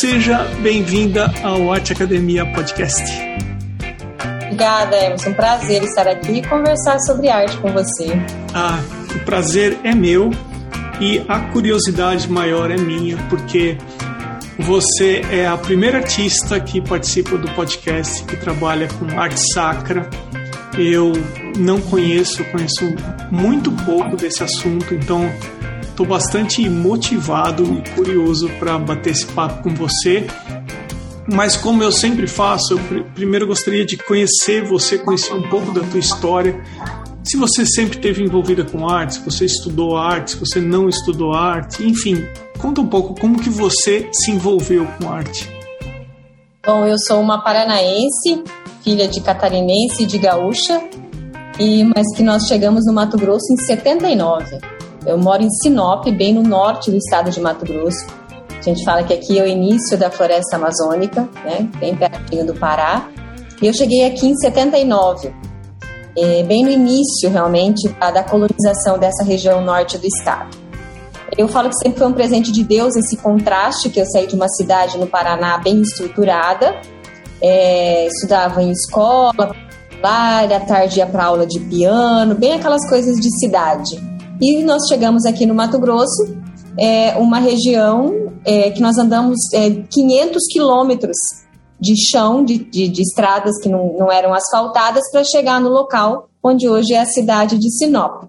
Seja bem-vinda ao Arte Academia Podcast. Obrigada, Emerson. Um prazer estar aqui e conversar sobre arte com você. Ah, o prazer é meu e a curiosidade maior é minha, porque você é a primeira artista que participa do podcast que trabalha com arte sacra. Eu não conheço, conheço muito pouco desse assunto, então estou bastante motivado e curioso para bater esse papo com você. Mas como eu sempre faço, eu primeiro gostaria de conhecer você, conhecer um pouco da tua história. Se você sempre esteve envolvida com arte, se você estudou arte, se você não estudou arte, enfim, Conta um pouco como que você se envolveu com arte. Bom, eu sou uma paranaense, filha de catarinense e de gaúcha, e mas que nós chegamos no Mato Grosso em 79. Eu moro em Sinop, bem no norte do estado de Mato Grosso. A gente fala que aqui é o início da floresta amazônica, né, bem pertinho do Pará. E eu cheguei aqui em 79, é, bem no início realmente da colonização dessa região norte do estado. Eu falo que sempre foi um presente de Deus esse contraste, que eu saí de uma cidade no Paraná bem estruturada, é, estudava em escola, à tarde ia para aula de piano, bem aquelas coisas de cidade. E nós chegamos aqui no Mato Grosso, é, uma região é, que nós andamos é, 500 quilômetros de chão, de, de, de, estradas que não, não eram asfaltadas, para chegar no local onde hoje é a cidade de Sinop.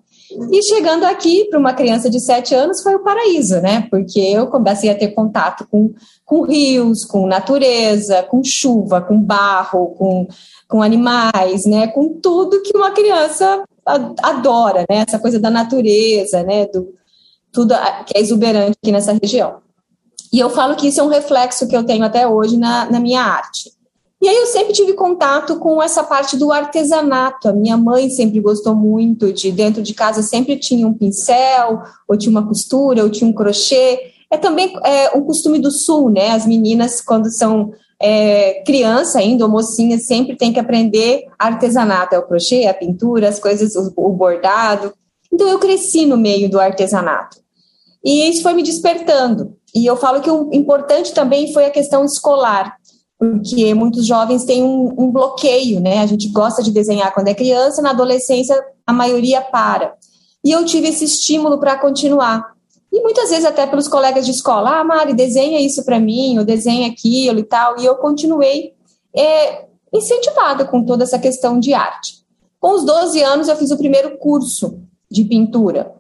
E chegando aqui, para uma criança de 7 anos, foi o paraíso, né? Porque eu comecei a ter contato com, com rios, com natureza, com chuva, com barro, com, com animais, né? Com tudo que uma criança adora, né? Essa coisa da natureza, né? Do, tudo que é exuberante aqui nessa região. E eu falo que isso é um reflexo que eu tenho até hoje na, na minha arte. E aí eu sempre tive contato com essa parte do artesanato. A minha mãe sempre gostou muito de dentro de casa sempre tinha um pincel, ou tinha uma costura, ou tinha um crochê. É também é, um costume do sul, né? As meninas quando são é, criança ainda, ou mocinha, sempre tem que aprender artesanato, é o crochê, a pintura, as coisas, o, o bordado. Então eu cresci no meio do artesanato. E isso foi me despertando. E eu falo que o importante também foi a questão escolar porque muitos jovens têm um, um, bloqueio, né? A gente gosta de desenhar quando é criança, na adolescência a maioria para. E eu tive esse estímulo para continuar. E muitas vezes até pelos colegas de escola, ah, Mari, desenha isso para mim, ou desenha aquilo e tal. E eu continuei é, incentivada com toda essa questão de arte. Com os 12 anos eu fiz o primeiro curso de pintura.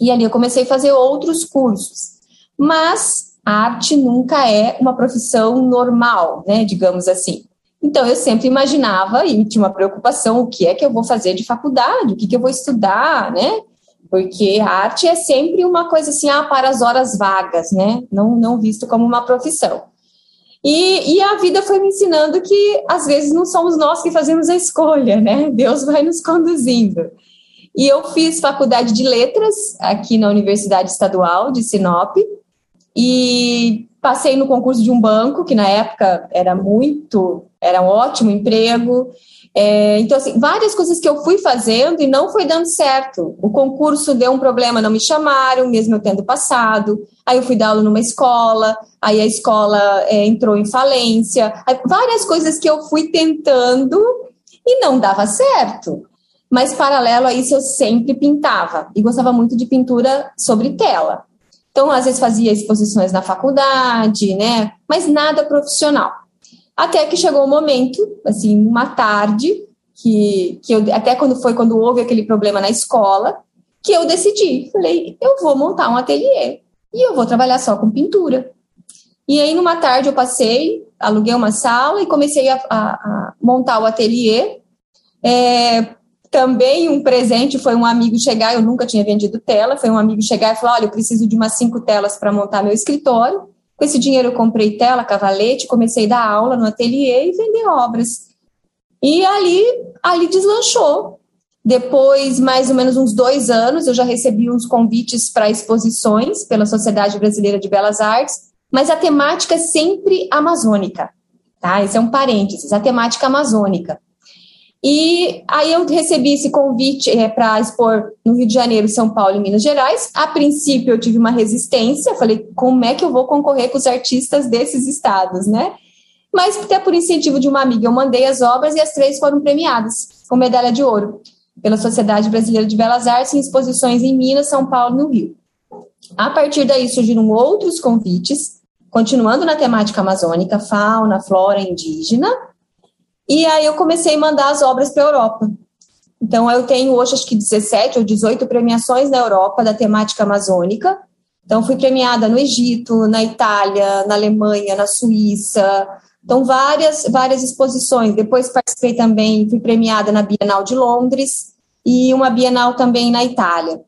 E ali eu comecei a fazer outros cursos. Mas a arte nunca é uma profissão normal, né, digamos assim. Então, eu sempre imaginava e tinha uma preocupação: o que é que eu vou fazer de faculdade? O que, que eu vou estudar, né? Porque a arte é sempre uma coisa assim, ah, para as horas vagas, né? Não, não visto como uma profissão. E, e a vida foi me ensinando que às vezes não somos nós que fazemos a escolha, né? Deus vai nos conduzindo. E eu fiz faculdade de letras aqui na Universidade Estadual de Sinop, e passei no concurso de um banco, que na época era muito, era um ótimo emprego. É, então, assim, várias coisas que eu fui fazendo e não foi dando certo. O concurso deu um problema, não me chamaram, mesmo eu tendo passado. Aí eu fui dar aula numa escola, aí a escola é, entrou em falência. Aí, várias coisas que eu fui tentando e não dava certo. Mas, paralelo a isso, eu sempre pintava e gostava muito de pintura sobre tela. Então, às vezes fazia exposições na faculdade, né? Mas nada profissional. Até que chegou o um momento, assim, uma tarde, que, que eu, até quando foi quando houve aquele problema na escola, que eu decidi, falei, eu vou montar um ateliê e eu vou trabalhar só com pintura. E aí, numa tarde, eu passei, aluguei uma sala e comecei a, a, a montar o ateliê. É, também um presente foi um amigo chegar, eu nunca tinha vendido tela, foi um amigo chegar e falar: olha, eu preciso de umas cinco telas para montar meu escritório. Com esse dinheiro eu comprei tela, cavalete, comecei a dar aula no ateliê e vender obras. E ali, ali deslanchou. Depois, mais ou menos uns dois anos, eu já recebi uns convites para exposições pela Sociedade Brasileira de Belas Artes, mas a temática é sempre amazônica, tá? Esse é um parênteses, a temática amazônica. E aí eu recebi esse convite é, para expor no Rio de Janeiro, São Paulo e Minas Gerais. A princípio eu tive uma resistência, falei, como é que eu vou concorrer com os artistas desses estados, né? Mas até por incentivo de uma amiga, eu mandei as obras e as três foram premiadas com medalha de ouro pela Sociedade Brasileira de Belas Artes em exposições em Minas, São Paulo e no Rio. A partir daí surgiram outros convites, continuando na temática amazônica, fauna, flora indígena, e aí eu comecei a mandar as obras para a Europa. Então eu tenho hoje acho que 17 ou 18 premiações na Europa da temática amazônica. Então fui premiada no Egito, na Itália, na Alemanha, na Suíça. Então várias várias exposições. Depois participei também, fui premiada na Bienal de Londres e uma Bienal também na Itália.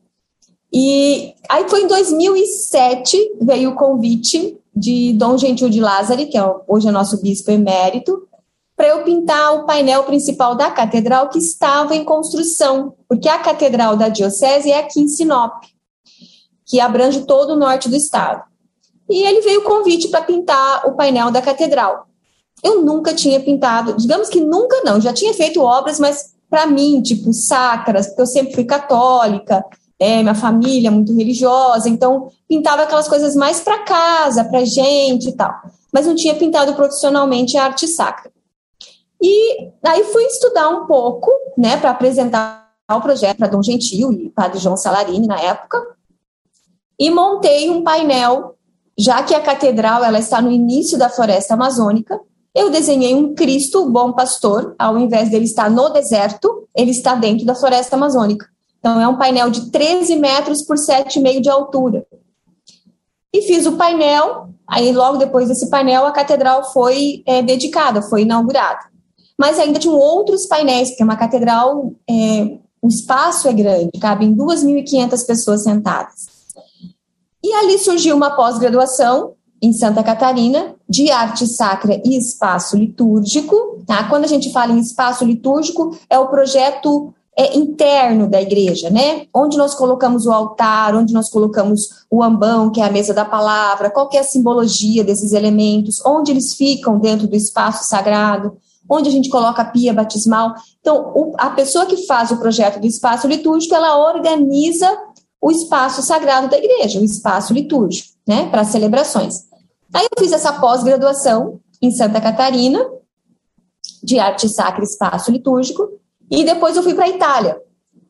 E aí foi em 2007 veio o convite de Dom Gentil de Lázari, que é hoje é nosso bispo emérito, para eu pintar o painel principal da catedral que estava em construção, porque a catedral da diocese é aqui em Sinop, que abrange todo o norte do estado. E ele veio o convite para pintar o painel da catedral. Eu nunca tinha pintado, digamos que nunca não, já tinha feito obras, mas para mim, tipo, sacras, porque eu sempre fui católica, né, minha família muito religiosa, então pintava aquelas coisas mais para casa, para gente e tal. Mas não tinha pintado profissionalmente a arte sacra. E aí fui estudar um pouco, né, para apresentar o projeto para Dom Gentil e Padre João Salarini na época, e montei um painel, já que a catedral ela está no início da floresta amazônica. Eu desenhei um Cristo, o bom pastor, ao invés dele estar no deserto, ele está dentro da floresta amazônica. Então é um painel de 13 metros por 7,5 de altura. E fiz o painel, aí logo depois desse painel a catedral foi é, dedicada, foi inaugurada mas ainda tinham outros painéis, porque uma catedral, é, o espaço é grande, cabem 2.500 pessoas sentadas. E ali surgiu uma pós-graduação em Santa Catarina de arte sacra e espaço litúrgico. Tá? Quando a gente fala em espaço litúrgico, é o projeto é, interno da igreja, né? Onde nós colocamos o altar, onde nós colocamos o ambão, que é a mesa da palavra, qual é a simbologia desses elementos, onde eles ficam dentro do espaço sagrado onde a gente coloca a pia batismal. Então, o, a pessoa que faz o projeto do espaço litúrgico, ela organiza o espaço sagrado da igreja, o espaço litúrgico, né, para celebrações. Aí eu fiz essa pós-graduação em Santa Catarina, de arte sacra e espaço litúrgico, e depois eu fui para a Itália.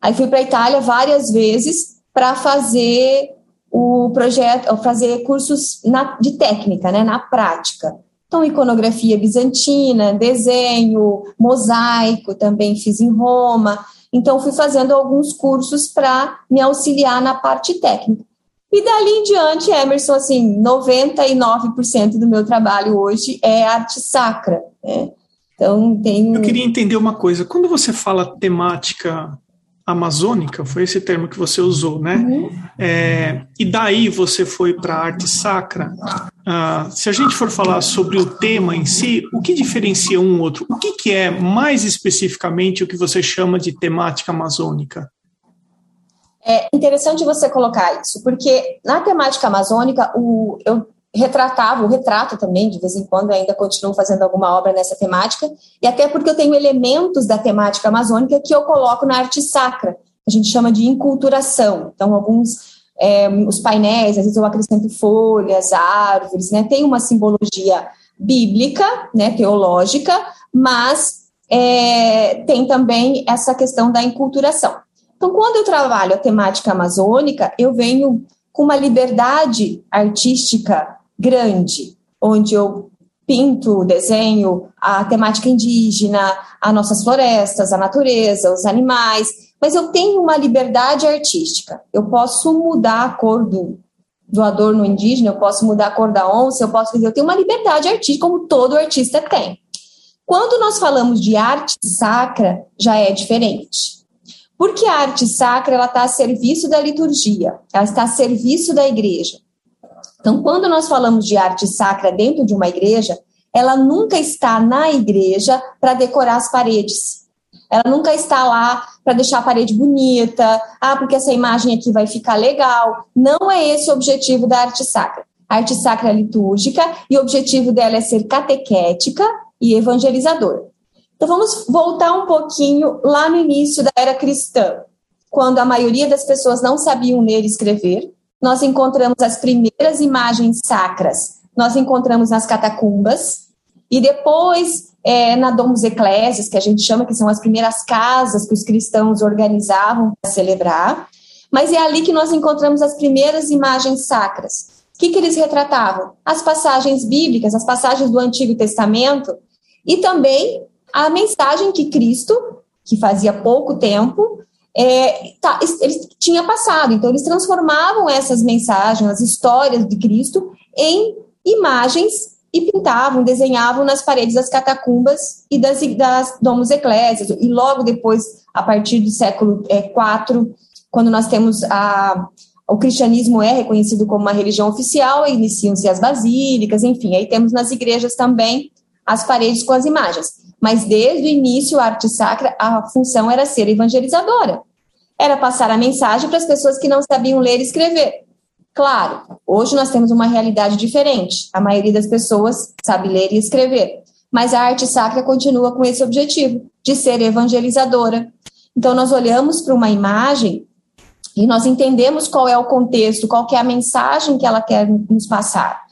Aí fui para a Itália várias vezes para fazer o projeto, fazer cursos na, de técnica, né, na prática. Então, iconografia bizantina, desenho, mosaico, também fiz em Roma. Então, fui fazendo alguns cursos para me auxiliar na parte técnica. E dali em diante, Emerson, assim, 99% do meu trabalho hoje é arte sacra. Né? Então, tem. Eu queria entender uma coisa. Quando você fala temática amazônica, foi esse termo que você usou, né? Uhum. É, e daí você foi para a arte sacra. Ah, se a gente for falar sobre o tema em si, o que diferencia um outro? O que, que é mais especificamente o que você chama de temática amazônica? É interessante você colocar isso, porque na temática amazônica, o, eu retratava, o retrato também, de vez em quando ainda continuo fazendo alguma obra nessa temática, e até porque eu tenho elementos da temática amazônica que eu coloco na arte sacra, a gente chama de enculturação. Então, alguns, é, os painéis, às vezes eu acrescento folhas, árvores, né? Tem uma simbologia bíblica, né, teológica, mas é, tem também essa questão da enculturação. Então, quando eu trabalho a temática amazônica, eu venho com uma liberdade artística grande, onde eu pinto, desenho a temática indígena, as nossas florestas, a natureza, os animais, mas eu tenho uma liberdade artística. Eu posso mudar a cor do, do adorno indígena, eu posso mudar a cor da onça, eu posso eu tenho uma liberdade artística como todo artista tem. Quando nós falamos de arte sacra, já é diferente. Porque a arte sacra ela está a serviço da liturgia, ela está a serviço da igreja. Então, quando nós falamos de arte sacra dentro de uma igreja, ela nunca está na igreja para decorar as paredes. Ela nunca está lá para deixar a parede bonita, ah, porque essa imagem aqui vai ficar legal. Não é esse o objetivo da arte sacra. A arte sacra é litúrgica e o objetivo dela é ser catequética e evangelizadora. Então vamos voltar um pouquinho lá no início da era cristã, quando a maioria das pessoas não sabiam ler e escrever. Nós encontramos as primeiras imagens sacras, nós encontramos nas catacumbas, e depois é, na Domus Ecclesias, que a gente chama que são as primeiras casas que os cristãos organizavam para celebrar, mas é ali que nós encontramos as primeiras imagens sacras. O que, que eles retratavam? As passagens bíblicas, as passagens do Antigo Testamento e também a mensagem que Cristo, que fazia pouco tempo, é, tá, ele tinha passado. Então, eles transformavam essas mensagens, as histórias de Cristo, em imagens e pintavam, desenhavam nas paredes das catacumbas e das, das domos eclésias. E logo depois, a partir do século IV, é, quando nós temos a, o cristianismo é reconhecido como uma religião oficial, iniciam-se as basílicas, enfim, aí temos nas igrejas também as paredes com as imagens. Mas desde o início, a arte sacra, a função era ser evangelizadora. Era passar a mensagem para as pessoas que não sabiam ler e escrever. Claro, hoje nós temos uma realidade diferente. A maioria das pessoas sabe ler e escrever, mas a arte sacra continua com esse objetivo de ser evangelizadora. Então nós olhamos para uma imagem e nós entendemos qual é o contexto, qual é a mensagem que ela quer nos passar.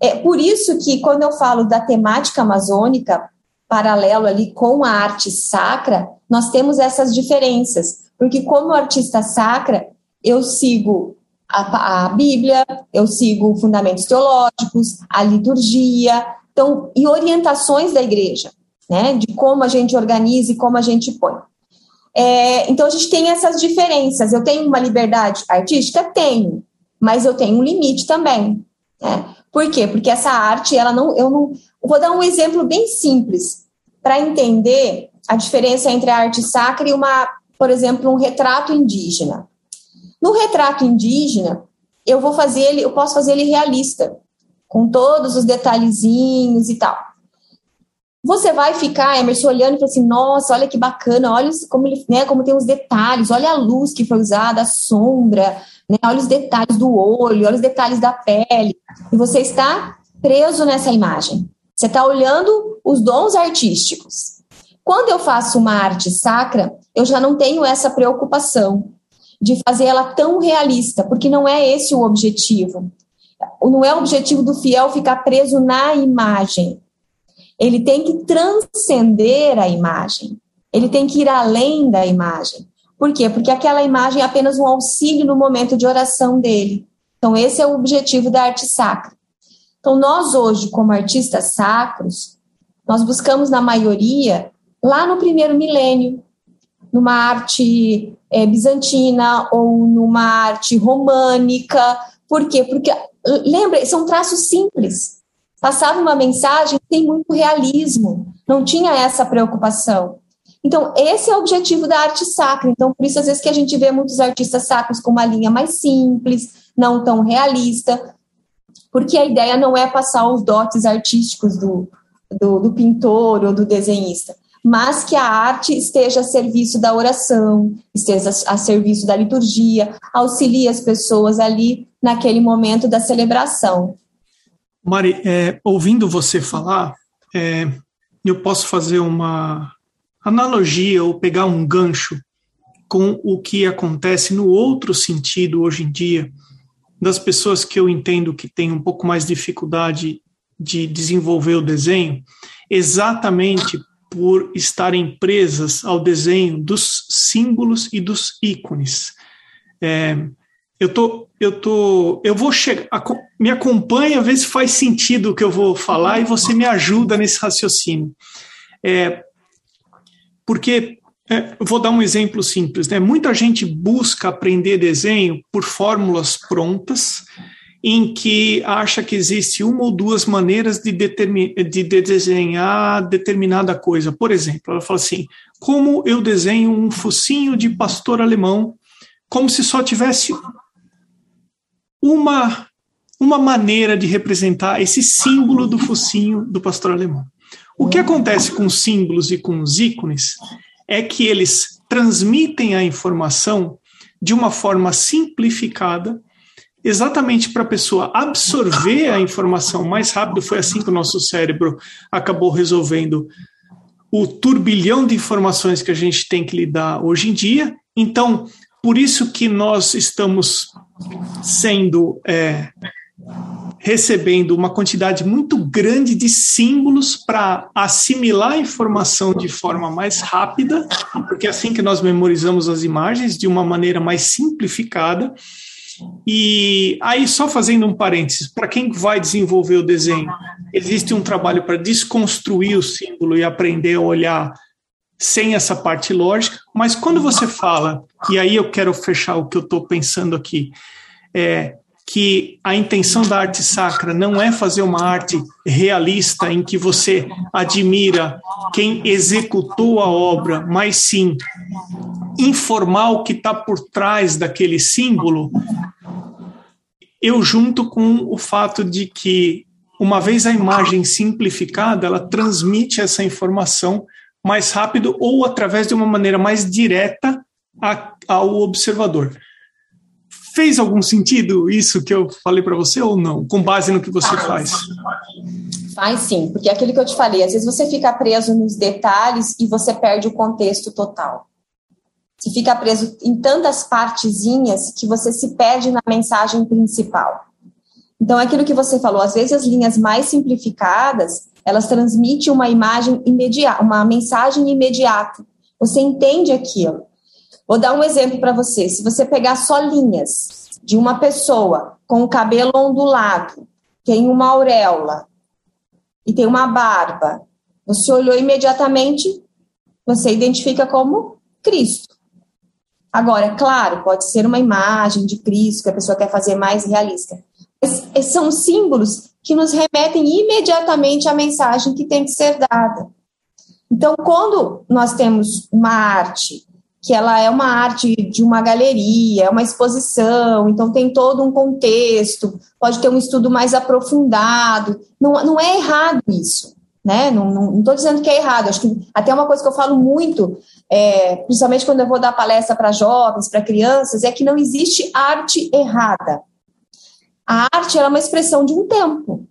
É por isso que quando eu falo da temática amazônica, paralelo ali com a arte sacra, nós temos essas diferenças, porque como artista sacra, eu sigo a, a Bíblia, eu sigo fundamentos teológicos, a liturgia, então, e orientações da igreja, né, de como a gente organiza e como a gente põe. É, então, a gente tem essas diferenças. Eu tenho uma liberdade artística? Tenho, mas eu tenho um limite também. Né? Por quê? Porque essa arte, ela não. Eu não. Eu vou dar um exemplo bem simples para entender a diferença entre a arte sacra e uma, por exemplo, um retrato indígena. No retrato indígena, eu vou fazer ele, eu posso fazer ele realista, com todos os detalhezinhos e tal. Você vai ficar, Emerson, olhando e falando assim, nossa, olha que bacana, olha como ele, né, como tem os detalhes, olha a luz que foi usada, a sombra, né, olha os detalhes do olho, olha os detalhes da pele. E você está preso nessa imagem. Você está olhando os dons artísticos. Quando eu faço uma arte sacra, eu já não tenho essa preocupação de fazer ela tão realista, porque não é esse o objetivo. Não é o objetivo do fiel ficar preso na imagem. Ele tem que transcender a imagem. Ele tem que ir além da imagem. Por quê? Porque aquela imagem é apenas um auxílio no momento de oração dele. Então, esse é o objetivo da arte sacra. Então, nós hoje, como artistas sacros, nós buscamos, na maioria, lá no primeiro milênio, numa arte é, bizantina ou numa arte românica. Por quê? Porque, lembra, são traços simples. Passava uma mensagem tem muito realismo, não tinha essa preocupação. Então, esse é o objetivo da arte sacra. Então, por isso, às vezes, que a gente vê muitos artistas sacros com uma linha mais simples, não tão realista, porque a ideia não é passar os dotes artísticos do, do, do pintor ou do desenhista, mas que a arte esteja a serviço da oração, esteja a serviço da liturgia, auxilie as pessoas ali naquele momento da celebração. Mari, é, ouvindo você falar, é, eu posso fazer uma analogia ou pegar um gancho com o que acontece no outro sentido hoje em dia, das pessoas que eu entendo que têm um pouco mais dificuldade de desenvolver o desenho, exatamente por estarem presas ao desenho dos símbolos e dos ícones. É, eu tô, eu tô, eu vou chegar, me acompanha, vê se faz sentido o que eu vou falar e você me ajuda nesse raciocínio. É, porque é, vou dar um exemplo simples, né? Muita gente busca aprender desenho por fórmulas prontas em que acha que existe uma ou duas maneiras de, de desenhar determinada coisa. Por exemplo, ela fala assim: como eu desenho um focinho de pastor alemão, como se só tivesse uma, uma maneira de representar esse símbolo do focinho do pastor alemão. O que acontece com os símbolos e com os ícones é que eles transmitem a informação de uma forma simplificada exatamente para a pessoa absorver a informação mais rápido. Foi assim que o nosso cérebro acabou resolvendo o turbilhão de informações que a gente tem que lidar hoje em dia. Então, por isso que nós estamos sendo é, recebendo uma quantidade muito grande de símbolos para assimilar a informação de forma mais rápida, porque é assim que nós memorizamos as imagens de uma maneira mais simplificada. E aí, só fazendo um parênteses, para quem vai desenvolver o desenho, existe um trabalho para desconstruir o símbolo e aprender a olhar sem essa parte lógica, mas quando você fala, e aí eu quero fechar o que eu estou pensando aqui, é que a intenção da arte sacra não é fazer uma arte realista em que você admira quem executou a obra, mas sim informar o que está por trás daquele símbolo, eu junto com o fato de que, uma vez a imagem simplificada, ela transmite essa informação mais rápido ou através de uma maneira mais direta a, ao observador. Fez algum sentido isso que eu falei para você ou não, com base no que você faz? Faz sim, porque é aquilo que eu te falei, às vezes você fica preso nos detalhes e você perde o contexto total. Você fica preso em tantas partezinhas que você se perde na mensagem principal. Então, é aquilo que você falou, às vezes as linhas mais simplificadas, elas transmitem uma imagem imediata, uma mensagem imediata. Você entende aquilo. Vou dar um exemplo para você. Se você pegar só linhas de uma pessoa com o cabelo ondulado, tem uma auréola e tem uma barba, você olhou imediatamente, você identifica como Cristo. Agora, claro, pode ser uma imagem de Cristo que a pessoa quer fazer mais realista. Mas são símbolos que nos remetem imediatamente à mensagem que tem que ser dada. Então, quando nós temos uma arte, que ela é uma arte de uma galeria, é uma exposição, então tem todo um contexto, pode ter um estudo mais aprofundado, não, não é errado isso né? Não estou dizendo que é errado. Acho que até uma coisa que eu falo muito, é, principalmente quando eu vou dar palestra para jovens, para crianças, é que não existe arte errada. A arte é uma expressão de um tempo,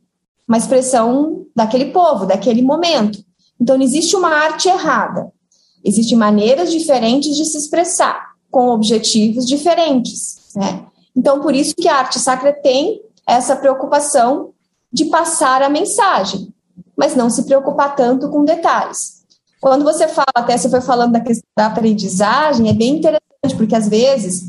uma expressão daquele povo, daquele momento. Então, não existe uma arte errada. Existem maneiras diferentes de se expressar, com objetivos diferentes. Né? Então, por isso que a arte sacra tem essa preocupação de passar a mensagem mas não se preocupar tanto com detalhes. Quando você fala, até você foi falando da questão da aprendizagem, é bem interessante, porque às vezes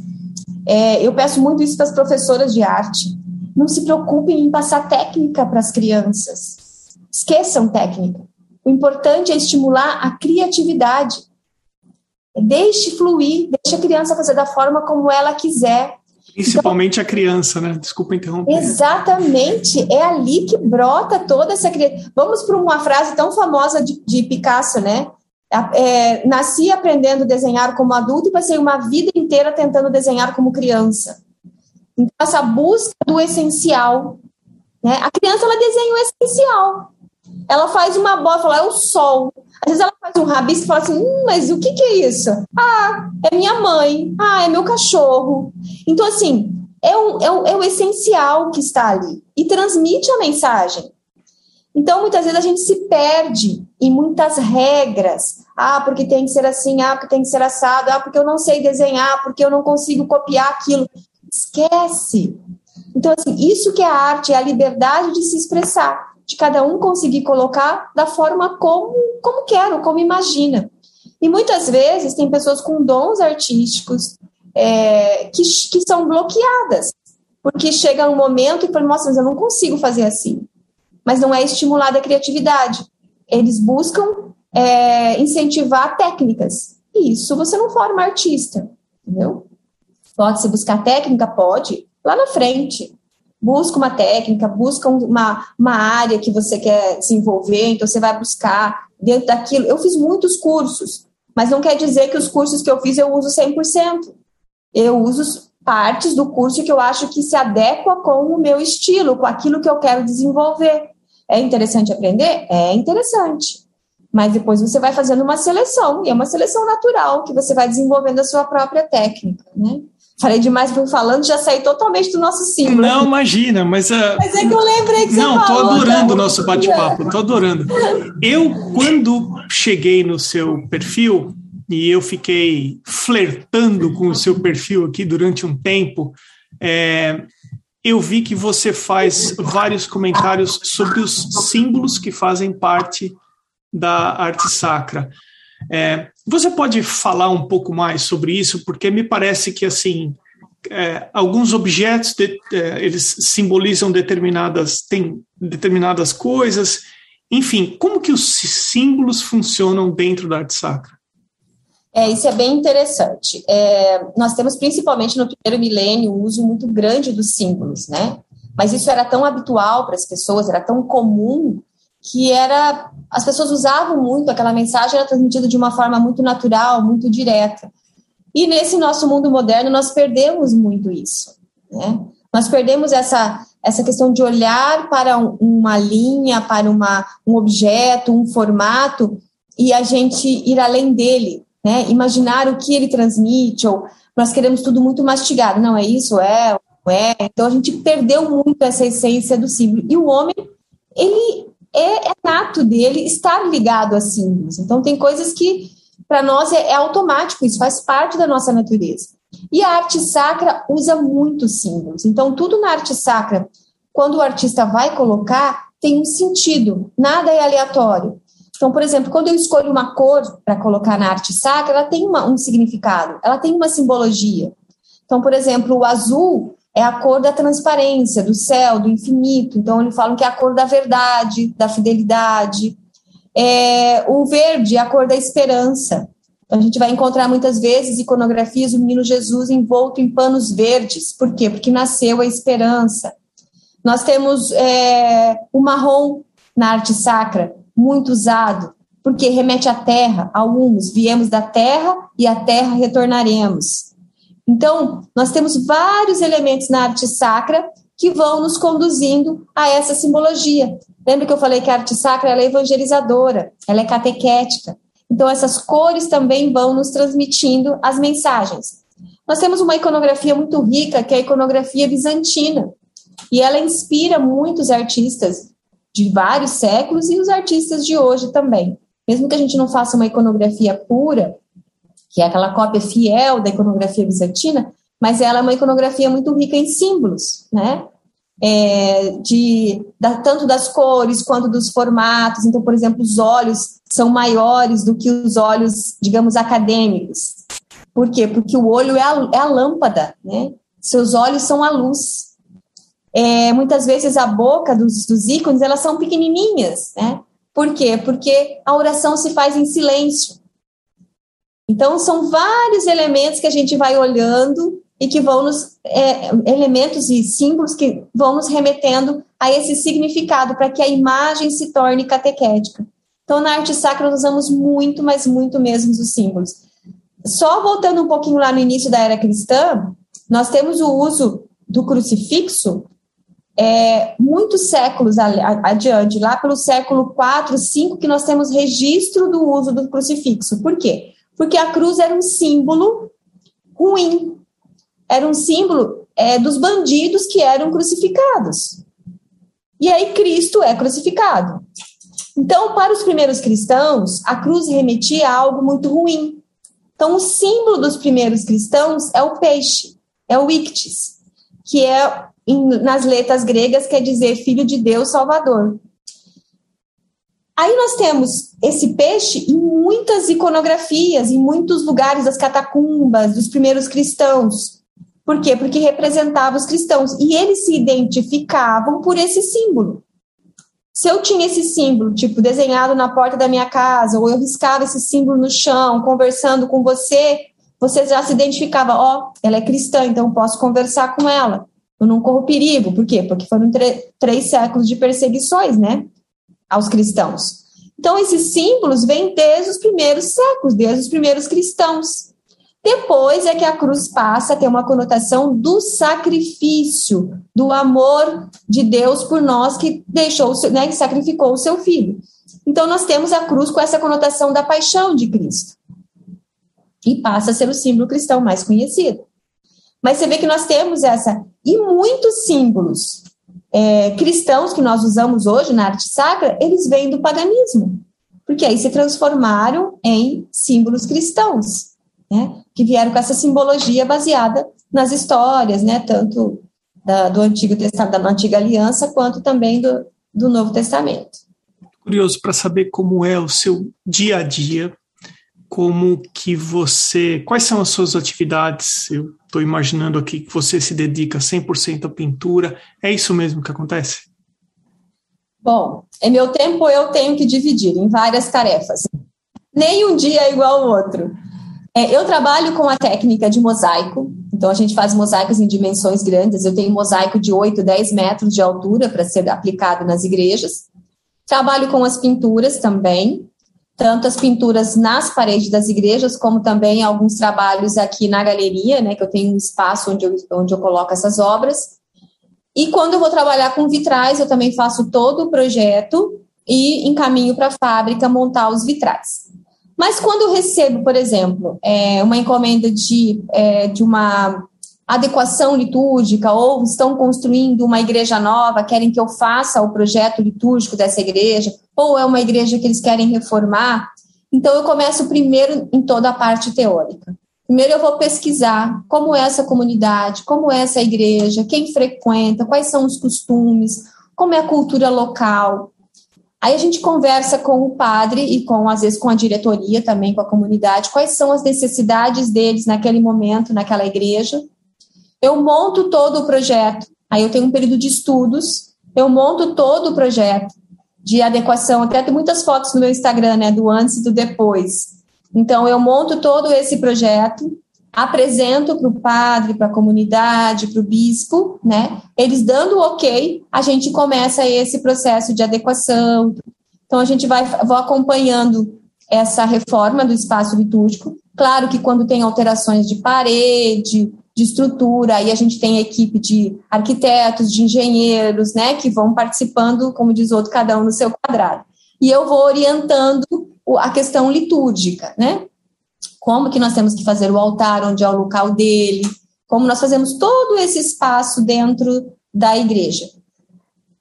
é, eu peço muito isso para as professoras de arte. Não se preocupem em passar técnica para as crianças. Esqueçam técnica. O importante é estimular a criatividade. Deixe fluir, deixe a criança fazer da forma como ela quiser. Principalmente então, a criança, né? Desculpa interromper. Exatamente, é ali que brota toda essa criança. Vamos para uma frase tão famosa de, de Picasso, né? É, nasci aprendendo a desenhar como adulto e passei uma vida inteira tentando desenhar como criança. Então, essa busca do essencial. Né? A criança ela desenha o essencial. Ela faz uma bola, fala, é o sol. Às vezes ela faz um rabisco e fala assim: hum, mas o que, que é isso? Ah, é minha mãe. Ah, é meu cachorro. Então, assim, é, um, é, um, é o essencial que está ali e transmite a mensagem. Então, muitas vezes a gente se perde em muitas regras. Ah, porque tem que ser assim, ah, porque tem que ser assado, ah, porque eu não sei desenhar, porque eu não consigo copiar aquilo. Esquece. Então, assim, isso que é a arte, é a liberdade de se expressar de cada um conseguir colocar da forma como, como quer ou como imagina. E muitas vezes tem pessoas com dons artísticos é, que, que são bloqueadas, porque chega um momento e fala, nossa, mas eu não consigo fazer assim. Mas não é estimulada a criatividade. Eles buscam é, incentivar técnicas. E isso você não forma artista, entendeu? Pode-se buscar técnica? Pode, lá na frente busca uma técnica, busca uma, uma área que você quer desenvolver, então você vai buscar dentro daquilo. Eu fiz muitos cursos, mas não quer dizer que os cursos que eu fiz eu uso 100%. Eu uso partes do curso que eu acho que se adequa com o meu estilo, com aquilo que eu quero desenvolver. É interessante aprender? É interessante. Mas depois você vai fazendo uma seleção, e é uma seleção natural, que você vai desenvolvendo a sua própria técnica, né? Falei demais, fui falando, já saí totalmente do nosso símbolo. Não, imagina, mas. Uh... Mas é que eu lembrei que você. Não, tô adorando o nosso bate-papo, tô adorando. Eu, quando cheguei no seu perfil, e eu fiquei flertando com o seu perfil aqui durante um tempo, é, eu vi que você faz vários comentários sobre os símbolos que fazem parte da arte sacra. É, você pode falar um pouco mais sobre isso, porque me parece que assim é, alguns objetos de, é, eles simbolizam determinadas tem determinadas coisas. Enfim, como que os símbolos funcionam dentro da arte sacra? É, isso é bem interessante. É, nós temos, principalmente no primeiro milênio, um uso muito grande dos símbolos, né? Mas isso era tão habitual para as pessoas, era tão comum, que era as pessoas usavam muito, aquela mensagem era transmitida de uma forma muito natural, muito direta. E nesse nosso mundo moderno, nós perdemos muito isso, né? Nós perdemos essa, essa questão de olhar para uma linha, para uma, um objeto, um formato, e a gente ir além dele, né? Imaginar o que ele transmite, ou nós queremos tudo muito mastigado. Não, é isso, é, não é. Então a gente perdeu muito essa essência do símbolo. E o homem, ele é, é nato dele estar ligado a símbolos. Então tem coisas que para nós é, é automático, isso faz parte da nossa natureza. E a arte sacra usa muitos símbolos. Então, tudo na arte sacra, quando o artista vai colocar, tem um sentido, nada é aleatório. Então, por exemplo, quando eu escolho uma cor para colocar na arte sacra, ela tem uma, um significado, ela tem uma simbologia. Então, por exemplo, o azul é a cor da transparência, do céu, do infinito. Então, eles falam que é a cor da verdade, da fidelidade. É, o verde é a cor da esperança. Então, a gente vai encontrar muitas vezes iconografias do menino Jesus envolto em panos verdes. Por quê? Porque nasceu a esperança. Nós temos é, o marrom na arte sacra, muito usado, porque remete à terra, ao humus, viemos da terra e à terra retornaremos. Então, nós temos vários elementos na arte sacra que vão nos conduzindo a essa simbologia. Lembra que eu falei que a arte sacra é evangelizadora, ela é catequética. Então, essas cores também vão nos transmitindo as mensagens. Nós temos uma iconografia muito rica, que é a iconografia bizantina, e ela inspira muitos artistas de vários séculos e os artistas de hoje também. Mesmo que a gente não faça uma iconografia pura, que é aquela cópia fiel da iconografia bizantina, mas ela é uma iconografia muito rica em símbolos, né? É, de, da, tanto das cores quanto dos formatos. Então, por exemplo, os olhos são maiores do que os olhos, digamos, acadêmicos. Por quê? Porque o olho é a, é a lâmpada, né? Seus olhos são a luz. É, muitas vezes a boca dos, dos ícones elas são pequenininhas, né? Por quê? Porque a oração se faz em silêncio. Então são vários elementos que a gente vai olhando e que vão nos é, elementos e símbolos que vão nos remetendo a esse significado para que a imagem se torne catequética. Então na arte sacra nós usamos muito, mas muito mesmo os símbolos. Só voltando um pouquinho lá no início da era cristã, nós temos o uso do crucifixo é, muitos séculos adiante, lá pelo século 4, 5, que nós temos registro do uso do crucifixo. Por quê? Porque a cruz era um símbolo ruim, era um símbolo é, dos bandidos que eram crucificados. E aí Cristo é crucificado. Então, para os primeiros cristãos, a cruz remetia a algo muito ruim. Então, o símbolo dos primeiros cristãos é o peixe, é o ictis, que é nas letras gregas quer dizer filho de Deus Salvador. Aí nós temos esse peixe em muitas iconografias, em muitos lugares das catacumbas, dos primeiros cristãos. Por quê? Porque representava os cristãos. E eles se identificavam por esse símbolo. Se eu tinha esse símbolo, tipo, desenhado na porta da minha casa, ou eu riscava esse símbolo no chão, conversando com você, você já se identificava, ó, oh, ela é cristã, então posso conversar com ela eu não corro perigo. Por quê? Porque foram três séculos de perseguições, né? Aos cristãos. Então, esses símbolos vêm desde os primeiros séculos, desde os primeiros cristãos. Depois é que a cruz passa a ter uma conotação do sacrifício, do amor de Deus por nós que deixou, né, que sacrificou o seu filho. Então nós temos a cruz com essa conotação da paixão de Cristo. E passa a ser o símbolo cristão mais conhecido. Mas você vê que nós temos essa. E muitos símbolos é, cristãos que nós usamos hoje na arte sacra, eles vêm do paganismo. Porque aí se transformaram em símbolos cristãos, né? Que vieram com essa simbologia baseada nas histórias, né? Tanto da, do Antigo Testamento, da Antiga Aliança, quanto também do, do Novo Testamento. Curioso para saber como é o seu dia a dia como que você, quais são as suas atividades? Eu estou imaginando aqui que você se dedica 100% à pintura. É isso mesmo que acontece? Bom, em meu tempo eu tenho que dividir em várias tarefas. Nem um dia é igual ao outro. É, eu trabalho com a técnica de mosaico, então a gente faz mosaicos em dimensões grandes. Eu tenho mosaico de 8, 10 metros de altura para ser aplicado nas igrejas. Trabalho com as pinturas também, tanto as pinturas nas paredes das igrejas, como também alguns trabalhos aqui na galeria, né, que eu tenho um espaço onde eu, onde eu coloco essas obras. E quando eu vou trabalhar com vitrais, eu também faço todo o projeto e encaminho para a fábrica montar os vitrais. Mas quando eu recebo, por exemplo, é, uma encomenda de, é, de uma adequação litúrgica ou estão construindo uma igreja nova, querem que eu faça o projeto litúrgico dessa igreja, ou é uma igreja que eles querem reformar. Então, eu começo primeiro em toda a parte teórica. Primeiro, eu vou pesquisar como é essa comunidade, como é essa igreja, quem frequenta, quais são os costumes, como é a cultura local. Aí a gente conversa com o padre e com, às vezes, com a diretoria também, com a comunidade, quais são as necessidades deles naquele momento, naquela igreja. Eu monto todo o projeto. Aí eu tenho um período de estudos, eu monto todo o projeto de adequação. Até tem muitas fotos no meu Instagram, né, do antes e do depois. Então, eu monto todo esse projeto, apresento para o padre, para a comunidade, para o bispo, né? Eles dando o ok, a gente começa esse processo de adequação. Então, a gente vai vou acompanhando essa reforma do espaço litúrgico. Claro que quando tem alterações de parede, de estrutura, aí a gente tem a equipe de arquitetos, de engenheiros, né, que vão participando, como diz outro, cada um no seu quadrado. E eu vou orientando a questão litúrgica, né? Como que nós temos que fazer o altar, onde é o local dele, como nós fazemos todo esse espaço dentro da igreja.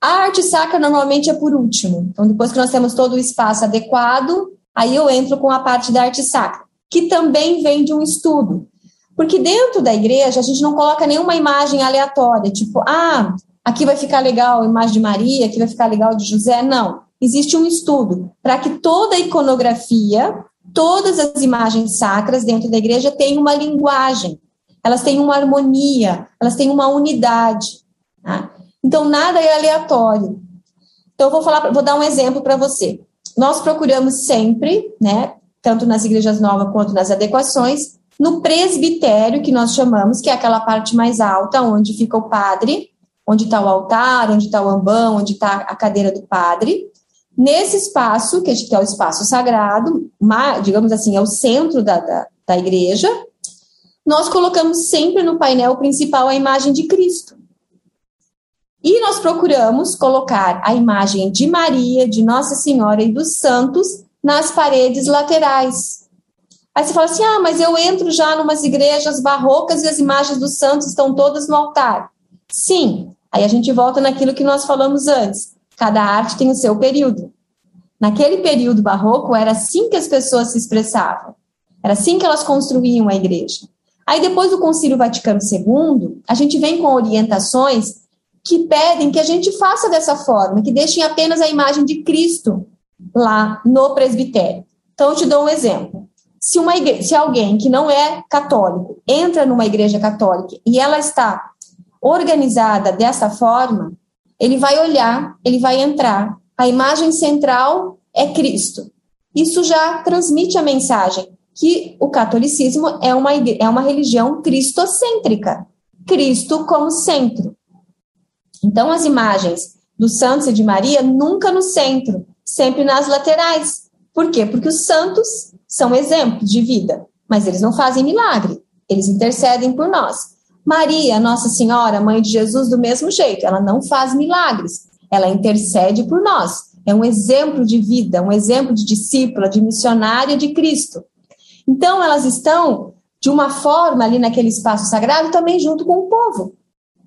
A arte sacra normalmente é por último. Então, depois que nós temos todo o espaço adequado, aí eu entro com a parte da arte sacra, que também vem de um estudo. Porque dentro da igreja a gente não coloca nenhuma imagem aleatória, tipo, ah, aqui vai ficar legal a imagem de Maria, aqui vai ficar legal de José. Não. Existe um estudo para que toda a iconografia, todas as imagens sacras dentro da igreja tenham uma linguagem, elas têm uma harmonia, elas têm uma unidade. Tá? Então, nada é aleatório. Então, eu vou falar, vou dar um exemplo para você. Nós procuramos sempre, né, tanto nas igrejas novas quanto nas adequações, no presbitério, que nós chamamos, que é aquela parte mais alta, onde fica o padre, onde está o altar, onde está o ambão, onde está a cadeira do padre. Nesse espaço, que é o espaço sagrado, digamos assim, é o centro da, da, da igreja, nós colocamos sempre no painel principal a imagem de Cristo. E nós procuramos colocar a imagem de Maria, de Nossa Senhora e dos santos nas paredes laterais, Aí você fala assim: ah, mas eu entro já numas igrejas barrocas e as imagens dos santos estão todas no altar. Sim, aí a gente volta naquilo que nós falamos antes. Cada arte tem o seu período. Naquele período barroco, era assim que as pessoas se expressavam. Era assim que elas construíam a igreja. Aí, depois do Concílio Vaticano II, a gente vem com orientações que pedem que a gente faça dessa forma, que deixem apenas a imagem de Cristo lá no presbitério. Então, eu te dou um exemplo. Se, uma igreja, se alguém que não é católico entra numa igreja católica e ela está organizada dessa forma, ele vai olhar, ele vai entrar. A imagem central é Cristo. Isso já transmite a mensagem que o catolicismo é uma, é uma religião cristocêntrica. Cristo como centro. Então, as imagens dos santos e de Maria nunca no centro, sempre nas laterais. Por quê? Porque os santos são exemplos de vida, mas eles não fazem milagre, eles intercedem por nós. Maria, Nossa Senhora, mãe de Jesus, do mesmo jeito, ela não faz milagres, ela intercede por nós. É um exemplo de vida, um exemplo de discípula, de missionária de Cristo. Então, elas estão de uma forma ali naquele espaço sagrado, também junto com o povo,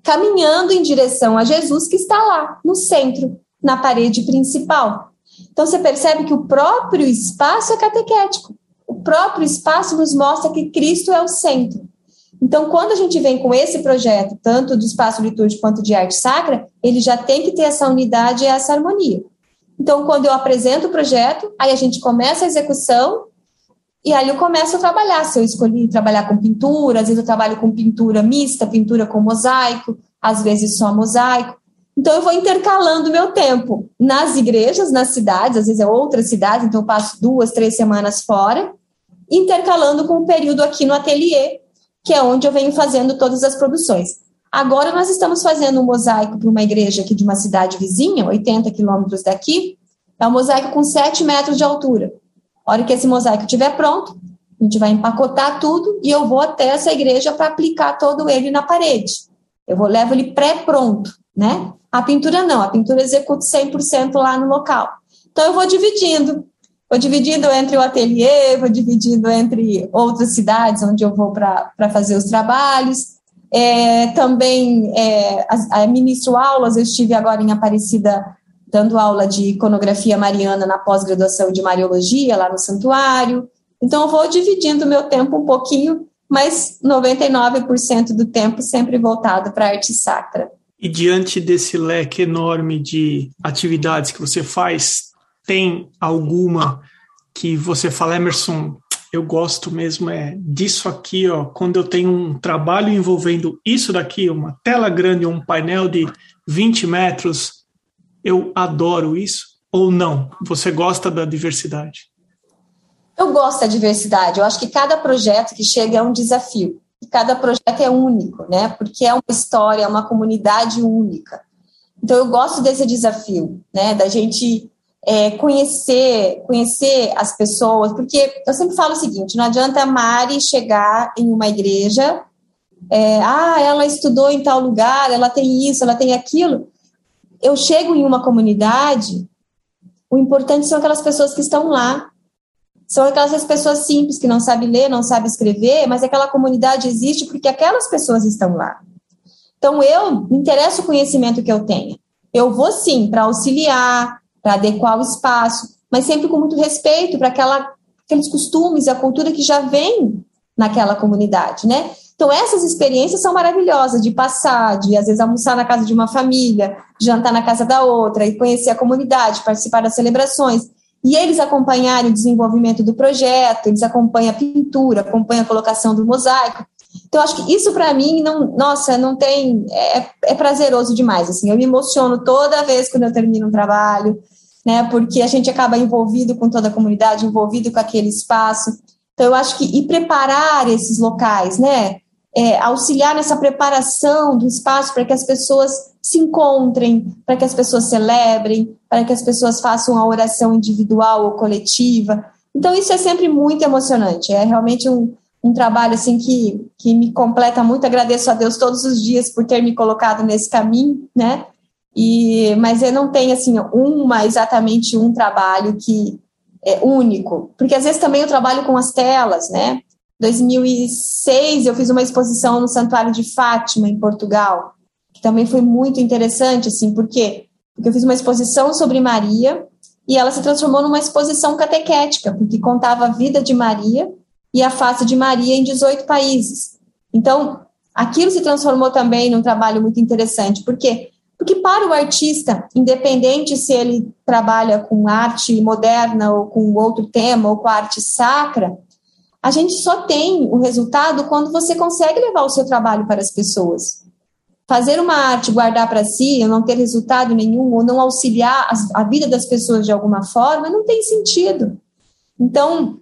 caminhando em direção a Jesus que está lá, no centro, na parede principal. Então você percebe que o próprio espaço é catequético. O próprio espaço nos mostra que Cristo é o centro. Então, quando a gente vem com esse projeto, tanto do espaço litúrgico quanto de arte sacra, ele já tem que ter essa unidade e essa harmonia. Então, quando eu apresento o projeto, aí a gente começa a execução e aí eu começo a trabalhar. Se eu escolhi trabalhar com pintura, às vezes eu trabalho com pintura mista, pintura com mosaico, às vezes só mosaico. Então eu vou intercalando meu tempo nas igrejas, nas cidades, às vezes é outras cidades, então eu passo duas, três semanas fora, intercalando com o período aqui no ateliê, que é onde eu venho fazendo todas as produções. Agora nós estamos fazendo um mosaico para uma igreja aqui de uma cidade vizinha, 80 quilômetros daqui. É um mosaico com 7 metros de altura. A hora que esse mosaico estiver pronto, a gente vai empacotar tudo e eu vou até essa igreja para aplicar todo ele na parede. Eu vou levo ele pré-pronto, né? A pintura não, a pintura executo 100% lá no local. Então eu vou dividindo, vou dividindo entre o ateliê, vou dividindo entre outras cidades onde eu vou para fazer os trabalhos. É, também é, a, ministro aulas, eu estive agora em Aparecida dando aula de iconografia mariana na pós-graduação de Mariologia, lá no santuário. Então, eu vou dividindo meu tempo um pouquinho, mas 99% do tempo sempre voltado para a arte sacra. E diante desse leque enorme de atividades que você faz, tem alguma que você fala, Emerson, eu gosto mesmo é disso aqui, ó, quando eu tenho um trabalho envolvendo isso daqui, uma tela grande, um painel de 20 metros, eu adoro isso ou não? Você gosta da diversidade? Eu gosto da diversidade. Eu acho que cada projeto que chega é um desafio. Cada projeto é único, né? Porque é uma história, é uma comunidade única. Então eu gosto desse desafio, né? Da gente é, conhecer, conhecer as pessoas, porque eu sempre falo o seguinte: não adianta a Mari chegar em uma igreja, é, ah, ela estudou em tal lugar, ela tem isso, ela tem aquilo eu chego em uma comunidade, o importante são aquelas pessoas que estão lá. São aquelas pessoas simples que não sabem ler, não sabem escrever, mas aquela comunidade existe porque aquelas pessoas estão lá. Então, eu me interessa o conhecimento que eu tenho. Eu vou sim para auxiliar, para adequar o espaço, mas sempre com muito respeito para aqueles costumes, a cultura que já vem naquela comunidade, né? Então, essas experiências são maravilhosas de passar, de às vezes almoçar na casa de uma família, jantar na casa da outra e conhecer a comunidade, participar das celebrações. E eles acompanharem o desenvolvimento do projeto, eles acompanham a pintura, acompanham a colocação do mosaico. Então, acho que isso para mim, não, nossa, não tem. É, é prazeroso demais. Assim, eu me emociono toda vez quando eu termino um trabalho, né? Porque a gente acaba envolvido com toda a comunidade, envolvido com aquele espaço. Então, eu acho que e preparar esses locais, né? é, auxiliar nessa preparação do espaço para que as pessoas se encontrem, para que as pessoas celebrem, para que as pessoas façam a oração individual ou coletiva. Então, isso é sempre muito emocionante. É realmente um, um trabalho assim que, que me completa muito. Agradeço a Deus todos os dias por ter me colocado nesse caminho, né? E, mas eu não tenho assim uma exatamente um trabalho que é único, porque às vezes também eu trabalho com as telas, né? 2006 eu fiz uma exposição no Santuário de Fátima, em Portugal, que também foi muito interessante, assim, por quê? Porque eu fiz uma exposição sobre Maria e ela se transformou numa exposição catequética, porque contava a vida de Maria e a face de Maria em 18 países. Então, aquilo se transformou também num trabalho muito interessante, por quê? Porque para o artista, independente se ele trabalha com arte moderna ou com outro tema ou com arte sacra, a gente só tem o resultado quando você consegue levar o seu trabalho para as pessoas. Fazer uma arte, guardar para si, não ter resultado nenhum, ou não auxiliar a vida das pessoas de alguma forma, não tem sentido. Então,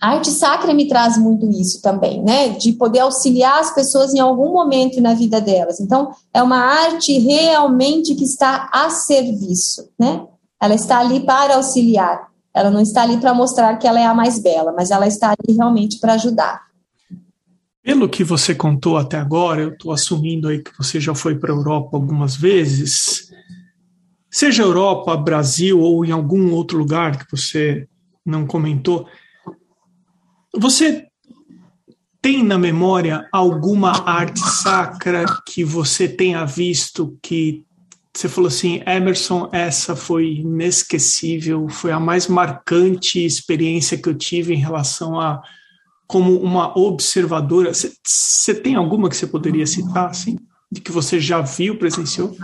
a arte sacra me traz muito isso também, né? De poder auxiliar as pessoas em algum momento na vida delas. Então, é uma arte realmente que está a serviço, né? Ela está ali para auxiliar. Ela não está ali para mostrar que ela é a mais bela, mas ela está ali realmente para ajudar. Pelo que você contou até agora, eu estou assumindo aí que você já foi para a Europa algumas vezes. Seja Europa, Brasil ou em algum outro lugar que você não comentou, você tem na memória alguma arte sacra que você tenha visto que você falou assim, Emerson, essa foi inesquecível, foi a mais marcante experiência que eu tive em relação a como uma observadora. Você tem alguma que você poderia citar, assim, de que você já viu, presenciou?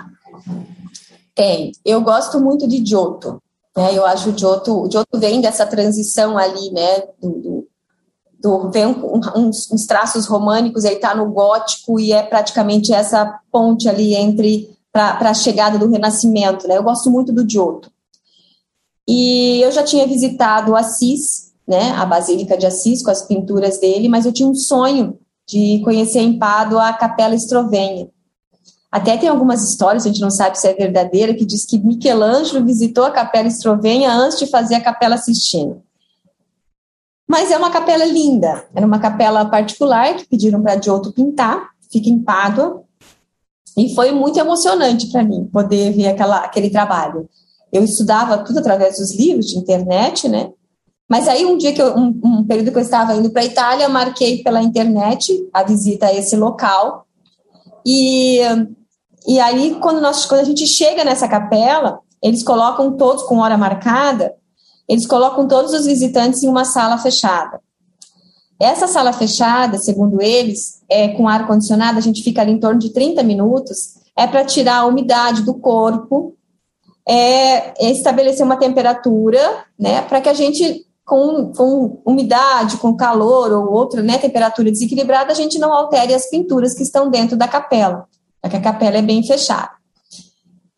Tem. Eu gosto muito de Giotto. Né? Eu acho o Giotto, o Giotto vem dessa transição ali, né, do, do, do vem um, uns, uns, traços românicos, ele está no gótico e é praticamente essa ponte ali entre para a chegada do Renascimento. Né? Eu gosto muito do Giotto. E eu já tinha visitado Assis, né, a Basílica de Assis, com as pinturas dele, mas eu tinha um sonho de conhecer em Pádua a Capela Estrovenha. Até tem algumas histórias, a gente não sabe se é verdadeira, que diz que Michelangelo visitou a Capela Estrovenha antes de fazer a Capela Sistina. Mas é uma capela linda, era uma capela particular que pediram para Giotto pintar, fica em Pádua, e foi muito emocionante para mim poder ver aquela, aquele trabalho. Eu estudava tudo através dos livros de internet, né? Mas aí um dia que eu, um, um período que eu estava indo para a Itália, marquei pela internet a visita a esse local. E, e aí quando nós quando a gente chega nessa capela, eles colocam todos com hora marcada, eles colocam todos os visitantes em uma sala fechada. Essa sala fechada, segundo eles, é, com ar condicionado, a gente fica ali em torno de 30 minutos, é para tirar a umidade do corpo, é, estabelecer uma temperatura, né, para que a gente, com, com, umidade, com calor ou outra né, temperatura desequilibrada, a gente não altere as pinturas que estão dentro da capela, porque a capela é bem fechada.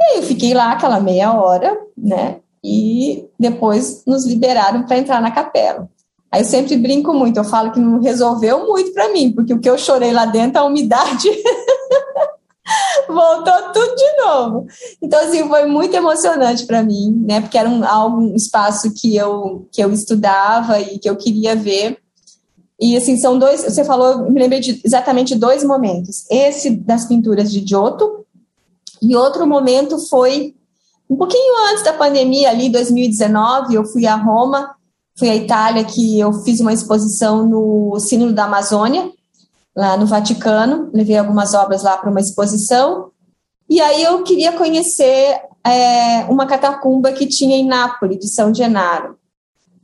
E aí eu fiquei lá aquela meia hora, né, e depois nos liberaram para entrar na capela. Aí eu sempre brinco muito, eu falo que não resolveu muito para mim, porque o que eu chorei lá dentro, a umidade voltou tudo de novo. Então, assim, foi muito emocionante para mim, né? Porque era um, um espaço que eu, que eu estudava e que eu queria ver. E, assim, são dois... Você falou, me lembrei de exatamente dois momentos. Esse das pinturas de Giotto e outro momento foi um pouquinho antes da pandemia, ali, 2019, eu fui a Roma fui à Itália, que eu fiz uma exposição no Sínodo da Amazônia, lá no Vaticano, levei algumas obras lá para uma exposição, e aí eu queria conhecer é, uma catacumba que tinha em Nápoles, de São Genaro.